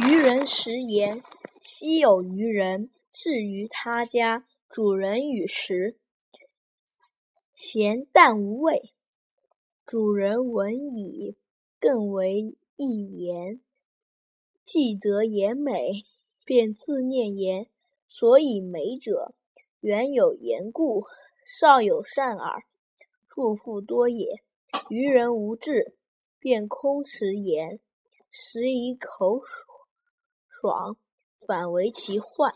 渔人食言，昔有渔人至于他家，主人与食，咸淡无味。主人闻已，更为一言。既得言美，便自念言：所以美者，原有言故，少有善耳。处复多也。渔人无志，便空食言，食以口爽，反为其患。